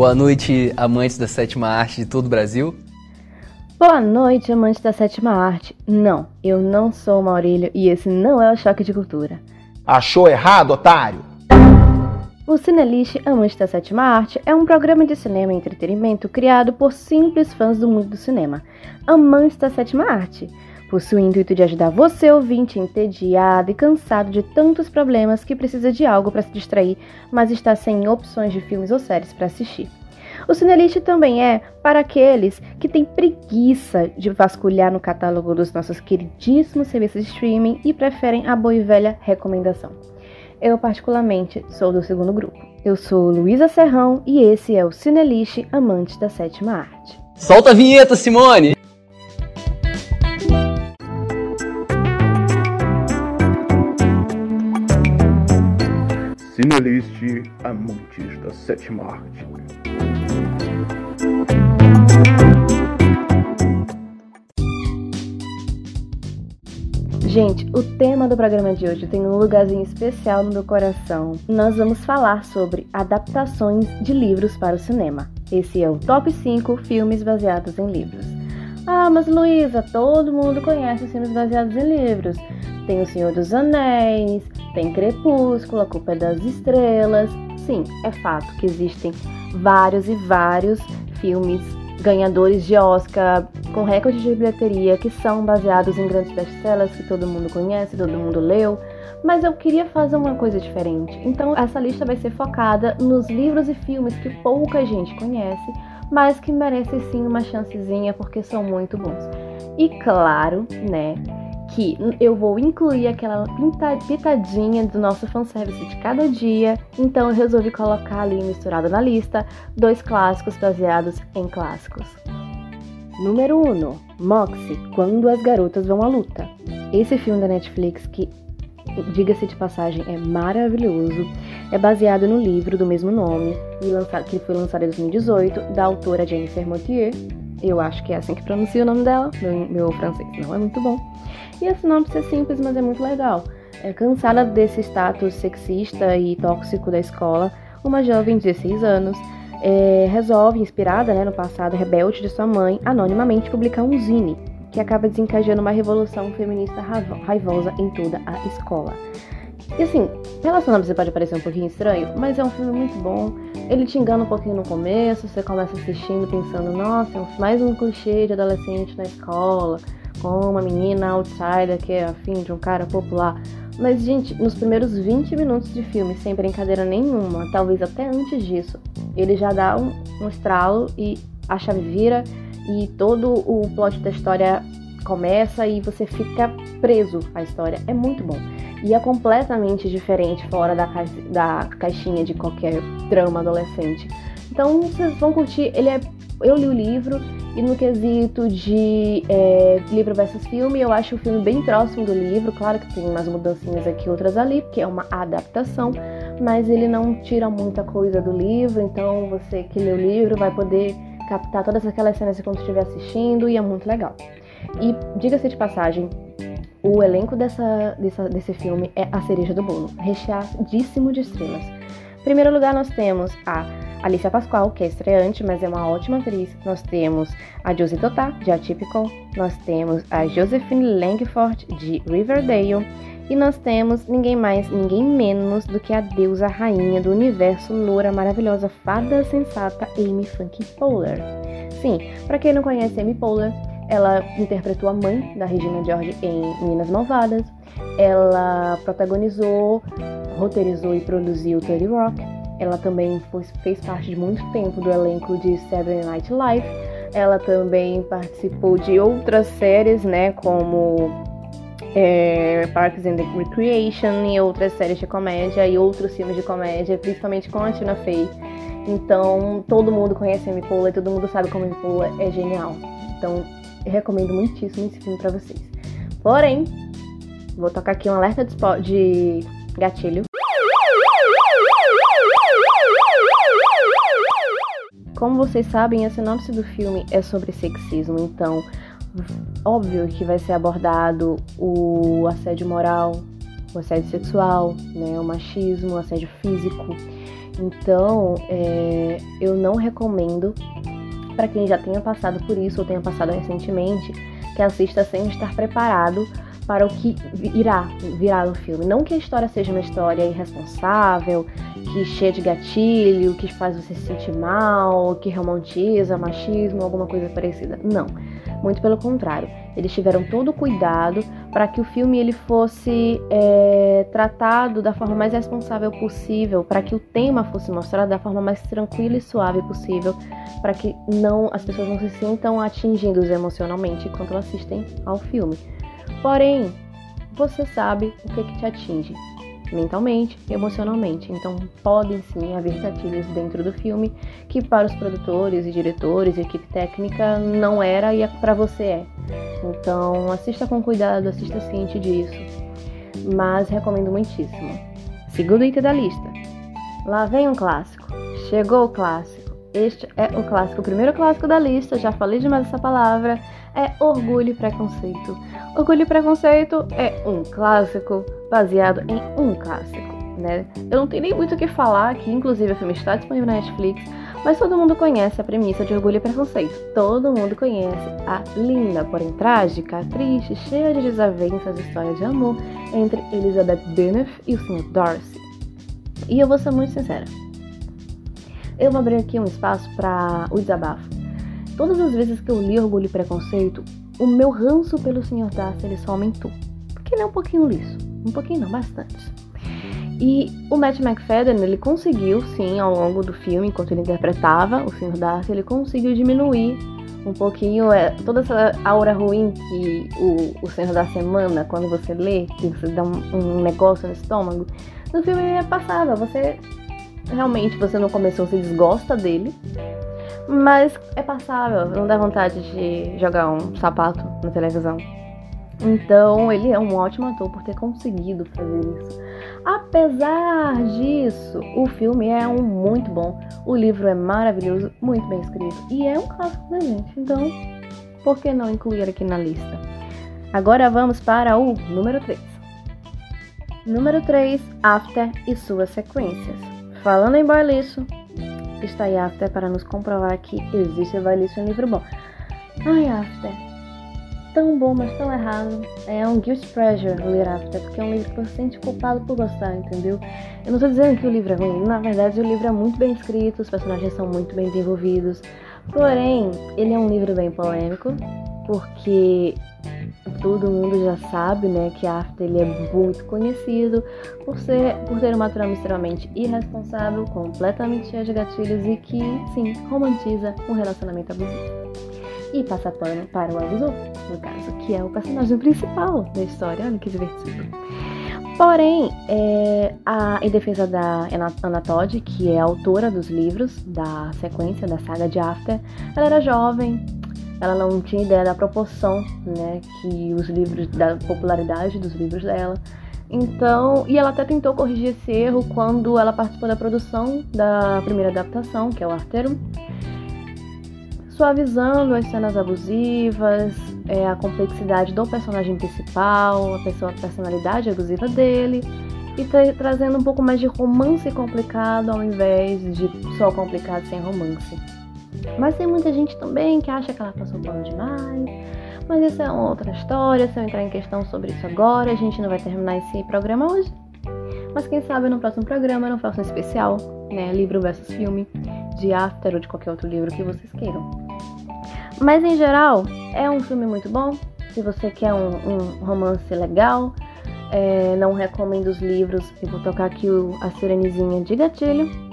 Boa noite, amantes da sétima arte de todo o Brasil. Boa noite, amantes da sétima arte. Não, eu não sou o Maurílio e esse não é o Choque de Cultura. Achou errado, otário? O Cinelist Amante da Sétima Arte é um programa de cinema e entretenimento criado por simples fãs do mundo do cinema, amantes da sétima arte. Possui o intuito de ajudar você, ouvinte, entediado e cansado de tantos problemas que precisa de algo para se distrair, mas está sem opções de filmes ou séries para assistir. O Cinelist também é para aqueles que têm preguiça de vasculhar no catálogo dos nossos queridíssimos serviços de streaming e preferem a boa e velha recomendação. Eu, particularmente, sou do segundo grupo. Eu sou Luísa Serrão e esse é o Cinelist Amante da Sétima Arte. Solta a vinheta, Simone! Cinelist Amantes da Sétima Arte. Gente, o tema do programa de hoje tem um lugarzinho especial no meu coração. Nós vamos falar sobre adaptações de livros para o cinema. Esse é o Top 5 filmes baseados em livros. Ah, mas Luísa, todo mundo conhece os filmes baseados em livros. Tem O Senhor dos Anéis, tem Crepúsculo, A Culpa é das Estrelas. Sim, é fato que existem vários e vários filmes ganhadores de Oscar com recordes de bilheteria que são baseados em grandes best-sellers que todo mundo conhece, todo mundo leu, mas eu queria fazer uma coisa diferente. Então essa lista vai ser focada nos livros e filmes que pouca gente conhece, mas que merecem sim uma chancezinha porque são muito bons. E claro, né, que eu vou incluir aquela pitadinha do nosso fanservice de cada dia, então eu resolvi colocar ali misturado na lista dois clássicos baseados em clássicos. Número 1, Moxie, Quando as Garotas Vão à Luta. Esse filme da Netflix que, diga-se de passagem, é maravilhoso, é baseado no livro do mesmo nome, que foi lançado em 2018, da autora Jennifer Motier, eu acho que é assim que pronuncia o nome dela, meu, meu francês não é muito bom. E a sinopse é simples, mas é muito legal. É, cansada desse status sexista e tóxico da escola, uma jovem de 16 anos é, resolve, inspirada né, no passado rebelde de sua mãe, anonimamente publicar um zine, que acaba desencadeando uma revolução feminista raivosa em toda a escola. E assim, pela sinopse pode parecer um pouquinho estranho, mas é um filme muito bom. Ele te engana um pouquinho no começo, você começa assistindo pensando, nossa, é mais um clichê de adolescente na escola com uma menina outsider que é afim de um cara popular. Mas, gente, nos primeiros 20 minutos de filme, sem brincadeira nenhuma, talvez até antes disso, ele já dá um, um estralo e a chave vira e todo o plot da história começa e você fica preso à história. É muito bom. E é completamente diferente fora da, ca da caixinha de qualquer drama adolescente. Então vocês vão curtir. Ele é. Eu li o livro e no quesito de é, livro versus filme, eu acho o filme bem próximo do livro. Claro que tem umas mudancinhas aqui, outras ali, porque é uma adaptação, mas ele não tira muita coisa do livro. Então você que lê o livro vai poder captar todas aquelas cenas enquanto estiver assistindo e é muito legal. E diga-se de passagem, o elenco dessa, dessa, desse filme é a cereja do bolo, recheadíssimo de estrelas. Em primeiro lugar, nós temos a Alicia Pascoal, que é estreante, mas é uma ótima atriz. Nós temos a Josie Totá, de Atypical. Nós temos a Josephine Langford, de Riverdale. E nós temos ninguém mais, ninguém menos do que a deusa rainha do universo loura maravilhosa, fada sensata Amy Funky Poehler. Sim, para quem não conhece Amy Poehler, ela interpretou a mãe da Regina George em Meninas Malvadas. Ela protagonizou, roteirizou e produziu 30 Rock ela também fez parte de muito tempo do elenco de Saturday Night Live. Ela também participou de outras séries, né, como é, Parks and Recreation e outras séries de comédia e outros filmes de comédia, principalmente com a Tina Fey. Então, todo mundo conhece a Amy Poehler, todo mundo sabe como a Amy Poehler é genial. Então, eu recomendo muitíssimo esse filme para vocês. Porém, vou tocar aqui um alerta de, de gatilho. Como vocês sabem, a sinopse do filme é sobre sexismo, então óbvio que vai ser abordado o assédio moral, o assédio sexual, né, o machismo, o assédio físico. Então, é, eu não recomendo para quem já tenha passado por isso ou tenha passado recentemente que assista sem estar preparado para o que irá virar no filme. Não que a história seja uma história irresponsável, que cheia de gatilho, que faz você se sentir mal, que romantiza machismo, alguma coisa parecida. Não. Muito pelo contrário. Eles tiveram todo o cuidado para que o filme ele fosse é, tratado da forma mais responsável possível, para que o tema fosse mostrado da forma mais tranquila e suave possível, para que não as pessoas não se sintam atingidas emocionalmente enquanto assistem ao filme. Porém, você sabe o que, que te atinge mentalmente emocionalmente. Então, podem sim haver gatilhos dentro do filme que para os produtores e diretores e equipe técnica não era e é para você é. Então, assista com cuidado, assista ciente disso. Mas recomendo muitíssimo. Segundo item da lista. Lá vem um clássico. Chegou o clássico. Este é o clássico, o primeiro clássico da lista, já falei demais essa palavra, é Orgulho e Preconceito. Orgulho e Preconceito é um clássico baseado em um clássico, né? Eu não tenho nem muito o que falar aqui, inclusive o filme está disponível na Netflix, mas todo mundo conhece a premissa de Orgulho e Preconceito. Todo mundo conhece a linda, porém trágica, triste, cheia de desavenças história de amor entre Elizabeth Bennet e o Sr. Darcy. E eu vou ser muito sincera. Eu vou abrir aqui um espaço para o desabafo. Todas as vezes que eu li Orgulho e Preconceito, o meu ranço pelo Sr. Darcy ele só aumentou. Porque ele é um pouquinho liso. Um pouquinho não, bastante. E o Matt McFadden, ele conseguiu, sim, ao longo do filme, enquanto ele interpretava o Sr. Darcy, ele conseguiu diminuir um pouquinho é, toda essa aura ruim que o, o Senhor Darcy emana quando você lê, que você dá um, um negócio no estômago. No filme é passava, você realmente você no começo se desgosta dele, mas é passável, não dá vontade de jogar um sapato na televisão. Então, ele é um ótimo ator por ter conseguido fazer isso. Apesar disso, o filme é um muito bom. O livro é maravilhoso, muito bem escrito e é um clássico, né, gente? Então, por que não incluir aqui na lista? Agora vamos para o número 3. Número 3, After e suas sequências. Falando em bailiço, está aí After para nos comprovar que existe bailiço em livro bom. Ai, After, tão bom, mas tão errado. É um guilt pleasure ler After, porque é um livro que você sente culpado por gostar, entendeu? Eu não tô dizendo que o livro é ruim, na verdade o livro é muito bem escrito, os personagens são muito bem desenvolvidos. Porém, ele é um livro bem polêmico, porque todo mundo já sabe, né, que After ele é muito conhecido por ser por ter uma trama extremamente irresponsável, completamente cheia de gatilhos e que, sim, romantiza um relacionamento abusivo. E passa pano para o abusador, no caso, que é o personagem principal da história. Olha que divertido. Porém, é, a, em defesa da Anna Todd, que é autora dos livros da sequência da saga de After, ela era jovem, ela não tinha ideia da proporção, né, que os livros, da popularidade dos livros dela. Então, e ela até tentou corrigir esse erro quando ela participou da produção da primeira adaptação, que é o Arterum, suavizando as cenas abusivas, é, a complexidade do personagem principal, a, pessoa, a personalidade abusiva dele, e tra trazendo um pouco mais de romance complicado ao invés de só complicado sem romance. Mas tem muita gente também que acha que ela passou pano demais. Mas isso é outra história. Se eu entrar em questão sobre isso agora, a gente não vai terminar esse programa hoje. Mas quem sabe no próximo programa faço um especial, né? Livro versus filme, de After ou de qualquer outro livro que vocês queiram. Mas em geral, é um filme muito bom. Se você quer um, um romance legal, é, não recomendo os livros. Eu vou tocar aqui o, a sirenezinha de gatilho.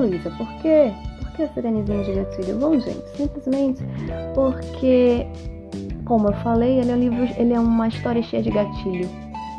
Luísa, por quê? Por que a sirenezinha de gatilho? Bom, gente, simplesmente porque, como eu falei, ele é um livro, ele é uma história cheia de gatilho,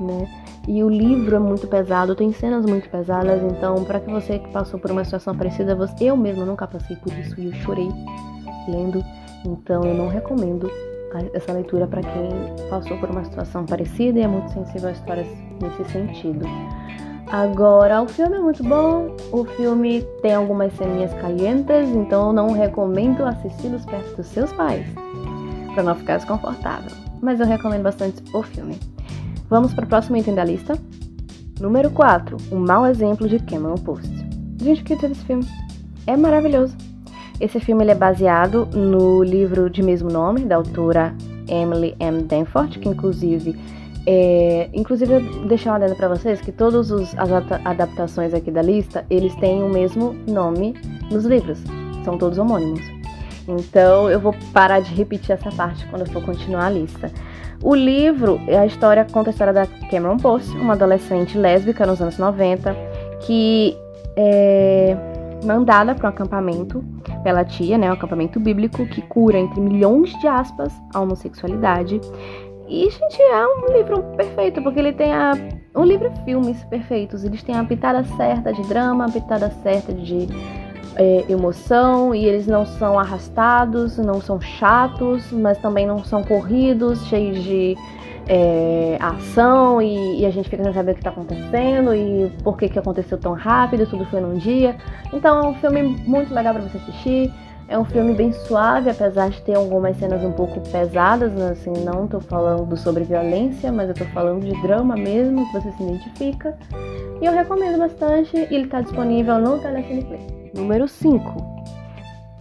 né? E o livro é muito pesado, tem cenas muito pesadas, então para que você que passou por uma situação parecida, você, eu mesmo nunca passei por isso e eu chorei lendo, então eu não recomendo essa leitura para quem passou por uma situação parecida e é muito sensível a histórias nesse sentido. Agora, o filme é muito bom, o filme tem algumas ceninhas calientes, então eu não recomendo assisti-los perto dos seus pais, para não ficar desconfortável. mas eu recomendo bastante o filme. Vamos para o próximo item da lista. Número 4. Um mau exemplo de Cameron Post. Gente, o que é esse filme? É maravilhoso. Esse filme é baseado no livro de mesmo nome, da autora Emily M. Danforth, que inclusive é, inclusive, deixar uma adendo para vocês que todas as adaptações aqui da lista, eles têm o mesmo nome nos livros. São todos homônimos. Então, eu vou parar de repetir essa parte quando eu for continuar a lista. O livro, a história conta a história da Cameron Post, uma adolescente lésbica nos anos 90, que é mandada para um acampamento pela tia, né, um acampamento bíblico que cura entre milhões de aspas a homossexualidade e, gente, é um livro perfeito, porque ele tem a. Um livro filmes perfeitos. Eles têm a pitada certa de drama, a pitada certa de é, emoção, e eles não são arrastados, não são chatos, mas também não são corridos, cheios de é, ação, e, e, a gente fica sem saber o que está acontecendo e por que, que aconteceu tão rápido, tudo foi num dia. Então é um filme muito legal para você assistir. É um filme bem suave, apesar de ter algumas cenas um pouco pesadas, né? assim, não tô falando sobre violência, mas eu tô falando de drama mesmo, que você se identifica. E eu recomendo bastante, ele tá disponível no Telecine Play. Número 5.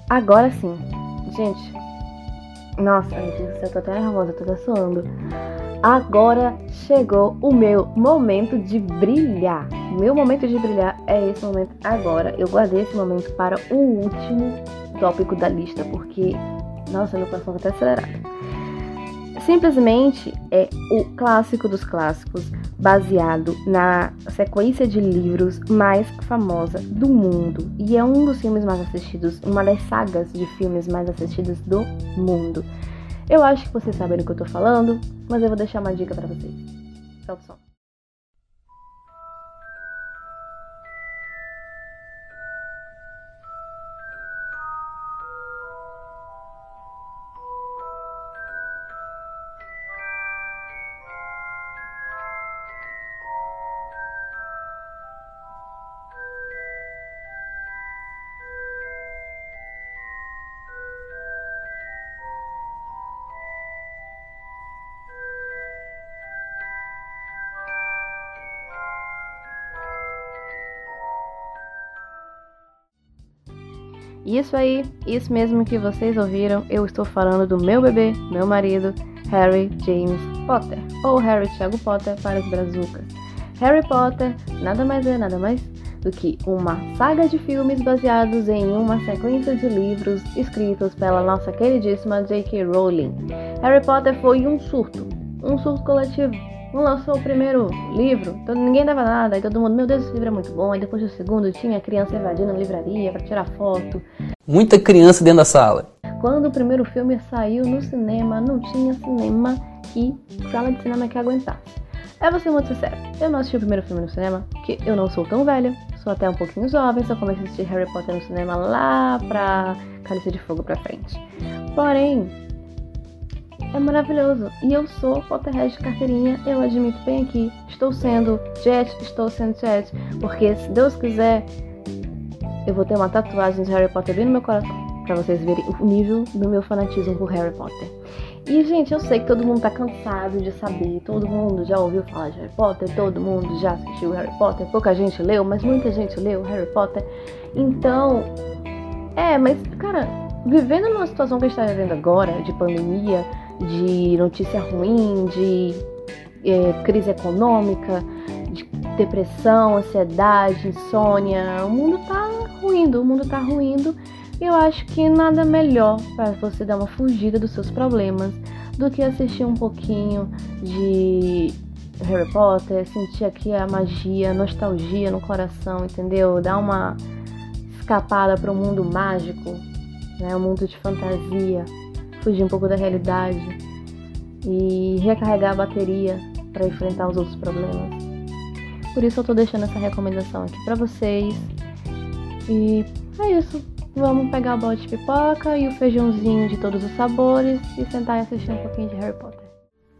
Agora sim. Gente, nossa, meu Deus do céu, tô até nervosa, tô até suando. Agora chegou o meu momento de brilhar. Meu momento de brilhar é esse momento agora. Eu guardei esse momento para o último tópico da lista, porque, nossa, meu coração tá até acelerado. Simplesmente é o clássico dos clássicos, baseado na sequência de livros mais famosa do mundo. E é um dos filmes mais assistidos, uma das sagas de filmes mais assistidas do mundo. Eu acho que vocês sabem do que eu tô falando, mas eu vou deixar uma dica para vocês. Solta o som. Isso aí, isso mesmo que vocês ouviram, eu estou falando do meu bebê, meu marido, Harry James Potter, ou Harry Thiago Potter para os brazucas. Harry Potter nada mais é, nada mais do que uma saga de filmes baseados em uma sequência de livros escritos pela nossa queridíssima J.K. Rowling. Harry Potter foi um surto, um surto coletivo lançou o primeiro livro, então ninguém dava nada, e todo mundo, meu Deus, esse livro é muito bom. E depois do segundo tinha criança invadindo a livraria para tirar foto. Muita criança dentro da sala. Quando o primeiro filme saiu no cinema, não tinha cinema e sala de cinema que aguentasse. É vou ser muito sincero, eu não assisti o primeiro filme no cinema, porque eu não sou tão velha, sou até um pouquinho jovem, só comecei a assistir Harry Potter no cinema lá pra Cálice de Fogo pra frente. Porém, é maravilhoso. E eu sou Potterhead de carteirinha, eu admito bem aqui. Estou sendo Jet, estou sendo Jet, porque se Deus quiser, eu vou ter uma tatuagem de Harry Potter bem no meu coração, para vocês verem o nível do meu fanatismo por Harry Potter. E, gente, eu sei que todo mundo tá cansado de saber, todo mundo já ouviu falar de Harry Potter, todo mundo já assistiu Harry Potter, pouca gente leu, mas muita gente leu Harry Potter. Então, é, mas, cara, vivendo numa situação que a gente tá vivendo agora, de pandemia, de notícia ruim, de é, crise econômica, de depressão, ansiedade, insônia. O mundo tá ruindo, o mundo tá ruindo. E eu acho que nada melhor para você dar uma fugida dos seus problemas do que assistir um pouquinho de Harry Potter, sentir aqui a magia, a nostalgia no coração, entendeu? Dar uma escapada para o mundo mágico, né? Um mundo de fantasia fugir um pouco da realidade e recarregar a bateria para enfrentar os outros problemas. Por isso eu tô deixando essa recomendação aqui para vocês. E é isso. Vamos pegar o bote de pipoca e o feijãozinho de todos os sabores e sentar e assistir um pouquinho de Harry Potter.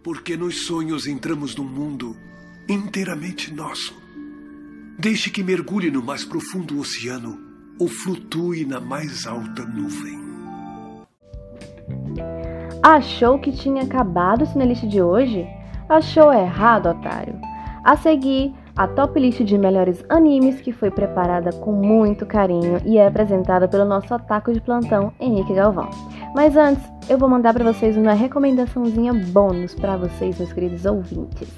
Porque nos sonhos entramos num mundo inteiramente nosso. Deixe que mergulhe no mais profundo oceano ou flutue na mais alta nuvem. Achou que tinha acabado o Cinelist de hoje? Achou errado, otário. A seguir, a top list de melhores animes que foi preparada com muito carinho e é apresentada pelo nosso ataco de plantão Henrique Galvão. Mas antes, eu vou mandar para vocês uma recomendaçãozinha bônus para vocês, meus queridos ouvintes.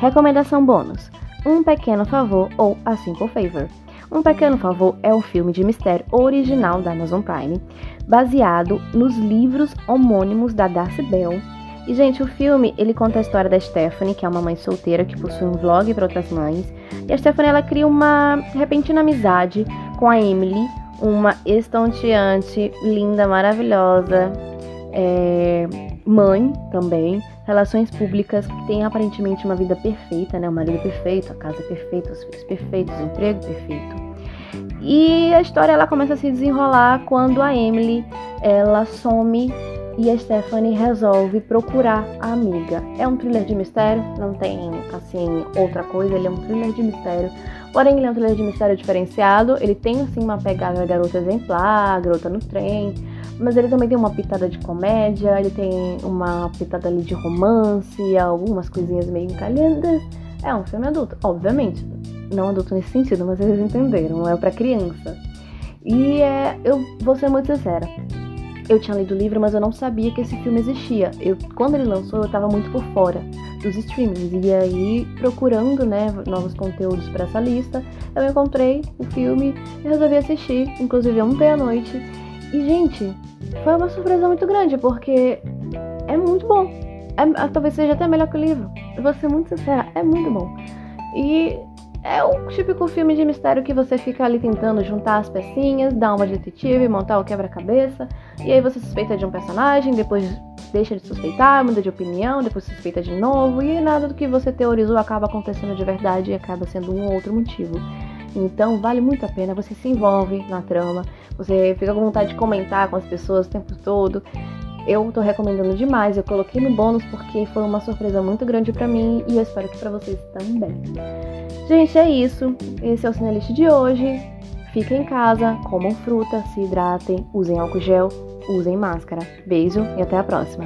Recomendação bônus: Um Pequeno Favor ou A Simple Favor. Um Pequeno Favor é um filme de mistério original da Amazon Prime, baseado nos livros homônimos da Darcy Bell. E, gente, o filme, ele conta a história da Stephanie, que é uma mãe solteira que possui um vlog para outras mães. E a Stephanie, ela cria uma repentina amizade com a Emily, uma estonteante, linda, maravilhosa, é, mãe também, relações públicas, que tem aparentemente uma vida perfeita, né? O marido perfeito, a casa perfeita, os filhos perfeitos, o emprego perfeito. E a história ela começa a se desenrolar quando a Emily ela some e a Stephanie resolve procurar a amiga. É um thriller de mistério, não tem assim outra coisa, ele é um thriller de mistério. Porém, ele é um thriller de mistério diferenciado, ele tem assim uma pegada garota exemplar, garota no trem, mas ele também tem uma pitada de comédia, ele tem uma pitada ali de romance, algumas coisinhas meio encalhadas. É um filme adulto, obviamente. Não adulto nesse sentido, mas vocês entenderam, é para criança. E é, eu vou ser muito sincera. Eu tinha lido o livro, mas eu não sabia que esse filme existia. Eu, quando ele lançou, eu tava muito por fora dos streamings. E aí, procurando, né, novos conteúdos para essa lista, eu encontrei o filme e resolvi assistir, inclusive ontem à noite. E, gente, foi uma surpresa muito grande, porque é muito bom. É, talvez seja até melhor que o livro. Eu vou ser muito sincera, é muito bom. E é o típico filme de mistério que você fica ali tentando juntar as pecinhas, dar uma detetive, montar o quebra-cabeça, e aí você suspeita de um personagem, depois deixa de suspeitar, muda de opinião, depois suspeita de novo, e nada do que você teorizou acaba acontecendo de verdade e acaba sendo um outro motivo. Então vale muito a pena, você se envolve na trama, você fica com vontade de comentar com as pessoas o tempo todo. Eu tô recomendando demais, eu coloquei no bônus porque foi uma surpresa muito grande para mim e eu espero que para vocês também. Gente, é isso. Esse é o Cinelist de hoje. Fiquem em casa, comam fruta, se hidratem, usem álcool gel, usem máscara. Beijo e até a próxima.